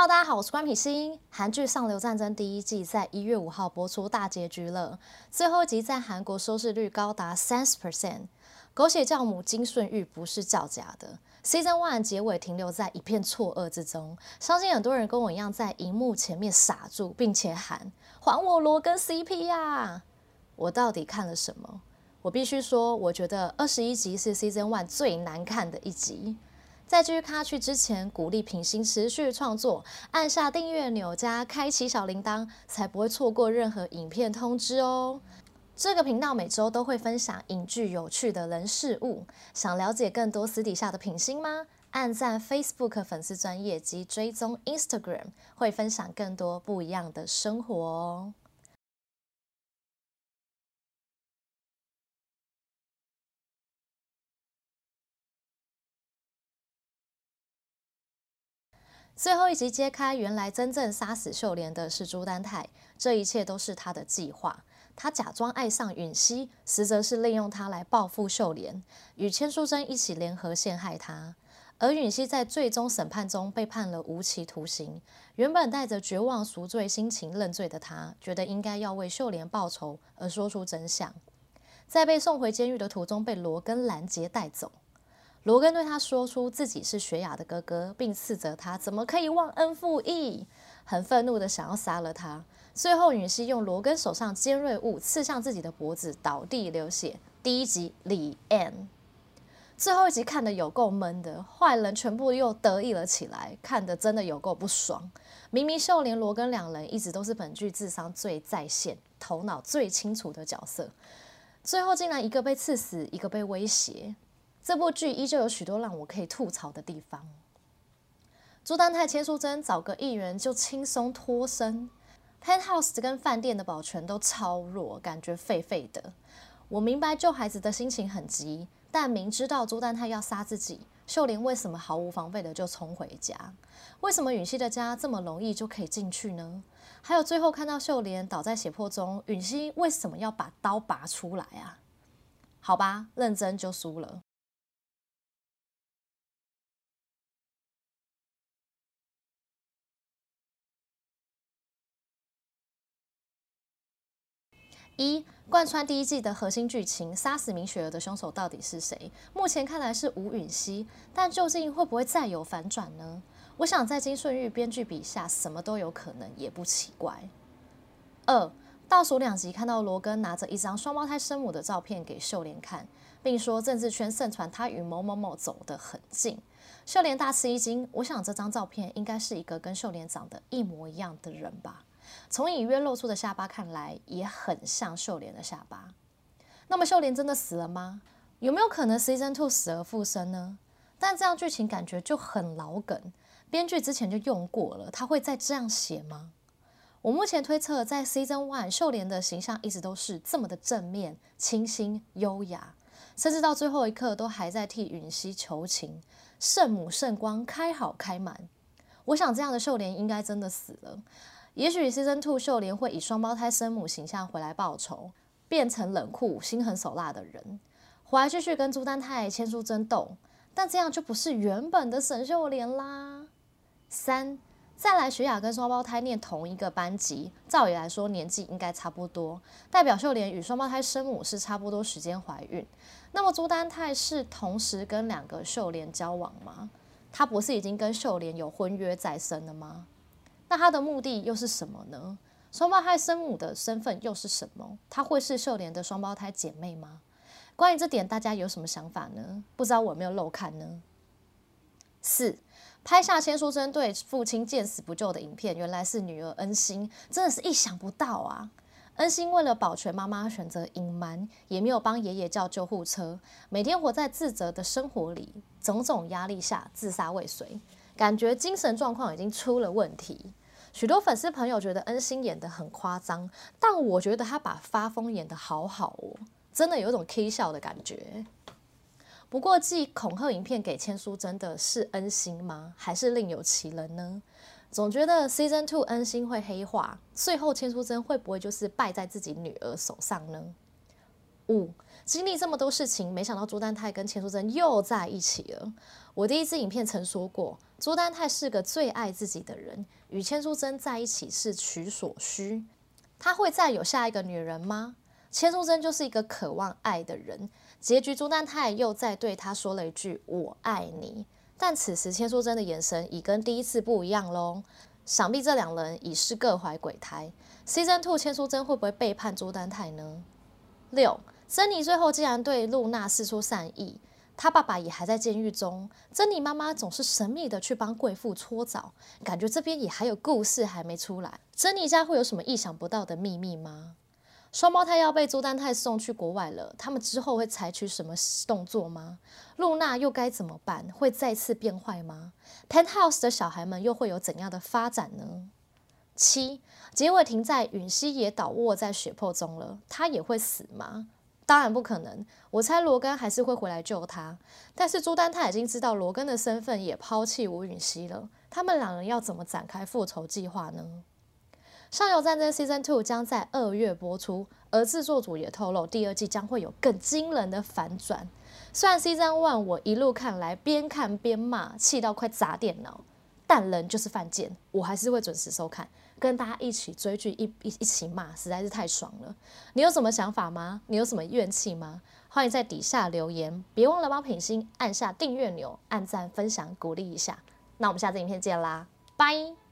Hello，大家好，我是官品心。韩剧《上流战争》第一季在一月五号播出大结局了，最后一集在韩国收视率高达三十 percent。狗血教母金顺玉不是造假的。Season One 结尾停留在一片错愕之中，相信很多人跟我一样在荧幕前面傻住，并且喊“还我罗根 CP 呀！”我到底看了什么？我必须说，我觉得二十一集是 Season One 最难看的一集。在继续看下去之前，鼓励品心持续创作，按下订阅钮加开启小铃铛，才不会错过任何影片通知哦。这个频道每周都会分享影剧有趣的人事物，想了解更多私底下的品心吗？按赞 Facebook 粉丝专页及追踪 Instagram，会分享更多不一样的生活哦。最后一集揭开，原来真正杀死秀莲的是朱丹泰，这一切都是他的计划。他假装爱上允熙，实则是利用她来报复秀莲，与千书珍一起联合陷害她。而允熙在最终审判中被判了无期徒刑，原本带着绝望赎罪心情认罪的他，觉得应该要为秀莲报仇而说出真相，在被送回监狱的途中被罗根拦截带走。罗根对他说出自己是雪雅的哥哥，并斥责他怎么可以忘恩负义，很愤怒的想要杀了他。最后，允熙用罗根手上尖锐物刺向自己的脖子，倒地流血。第一集李 N，最后一集看得有够闷的，坏人全部又得意了起来，看得真的有够不爽。明明秀莲、罗根两人一直都是本剧智商最在线、头脑最清楚的角色，最后竟然一个被刺死，一个被威胁。这部剧依旧有许多让我可以吐槽的地方。朱丹泰、千书珍找个议员就轻松脱身，Penthouse 跟饭店的保全都超弱，感觉废废的。我明白救孩子的心情很急，但明知道朱丹泰要杀自己，秀莲为什么毫无防备的就冲回家？为什么允熙的家这么容易就可以进去呢？还有最后看到秀莲倒在血泊中，允熙为什么要把刀拔出来啊？好吧，认真就输了。一贯穿第一季的核心剧情，杀死明雪儿的凶手到底是谁？目前看来是吴允熙，但究竟会不会再有反转呢？我想在金顺玉编剧笔下，什么都有可能，也不奇怪。二倒数两集看到罗根拿着一张双胞胎生母的照片给秀莲看，并说政治圈盛传他与某某某走得很近。秀莲大吃一惊，我想这张照片应该是一个跟秀莲长得一模一样的人吧。从隐约露出的下巴看来，也很像秀莲的下巴。那么秀莲真的死了吗？有没有可能 Season Two 死而复生呢？但这样剧情感觉就很老梗，编剧之前就用过了，他会再这样写吗？我目前推测，在 Season One 秀莲的形象一直都是这么的正面、清新、优雅，甚至到最后一刻都还在替允熙求情，圣母圣光开好开满。我想这样的秀莲应该真的死了。也许 Season Two 秀莲会以双胞胎生母形象回来报仇，变成冷酷、心狠手辣的人，回来继续跟朱丹泰、千书争斗，但这样就不是原本的沈秀莲啦。三，再来雪雅跟双胞胎念同一个班级，照理来说年纪应该差不多，代表秀莲与双胞胎生母是差不多时间怀孕。那么朱丹泰是同时跟两个秀莲交往吗？他不是已经跟秀莲有婚约在身了吗？那他的目的又是什么呢？双胞胎生母的身份又是什么？她会是秀莲的双胞胎姐妹吗？关于这点，大家有什么想法呢？不知道我有没有漏看呢？四，拍下千书珍对父亲见死不救的影片，原来是女儿恩心，真的是意想不到啊！恩心为了保全妈妈，选择隐瞒，也没有帮爷爷叫救护车，每天活在自责的生活里，种种压力下自杀未遂。感觉精神状况已经出了问题，许多粉丝朋友觉得恩心演得很夸张，但我觉得他把发疯演得好好哦，真的有一种 K 笑的感觉。不过寄恐吓影片给千书珍的是恩心吗？还是另有其人呢？总觉得 Season Two 恩心会黑化，最后千书珍会不会就是败在自己女儿手上呢？五，经历这么多事情，没想到朱丹泰跟千书珍又在一起了。我第一支影片曾说过，朱丹泰是个最爱自己的人，与千书珍在一起是取所需。他会再有下一个女人吗？千书珍就是一个渴望爱的人。结局，朱丹泰又再对他说了一句“我爱你”，但此时千书珍的眼神已跟第一次不一样喽。想必这两人已是各怀鬼胎。Season Two，千书珍会不会背叛朱丹泰呢？六，珍妮最后竟然对露娜释出善意。他爸爸也还在监狱中，珍妮妈妈总是神秘的去帮贵妇搓澡，感觉这边也还有故事还没出来。珍妮家会有什么意想不到的秘密吗？双胞胎要被朱丹泰送去国外了，他们之后会采取什么动作吗？露娜又该怎么办？会再次变坏吗？Penthouse 的小孩们又会有怎样的发展呢？七，结尾停在允熙也倒卧在血泊中了，他也会死吗？当然不可能，我猜罗根还是会回来救他。但是朱丹他已经知道罗根的身份，也抛弃吴允熙了。他们两人要怎么展开复仇计划呢？《上游战争》Season Two 将在二月播出，而制作组也透露，第二季将会有更惊人的反转。虽然 Season One 我一路看来边看边骂，气到快砸电脑，但人就是犯贱，我还是会准时收看。跟大家一起追剧，一一一起骂，实在是太爽了。你有什么想法吗？你有什么怨气吗？欢迎在底下留言，别忘了帮品心按下订阅钮，按赞分享鼓励一下。那我们下次影片见啦，拜。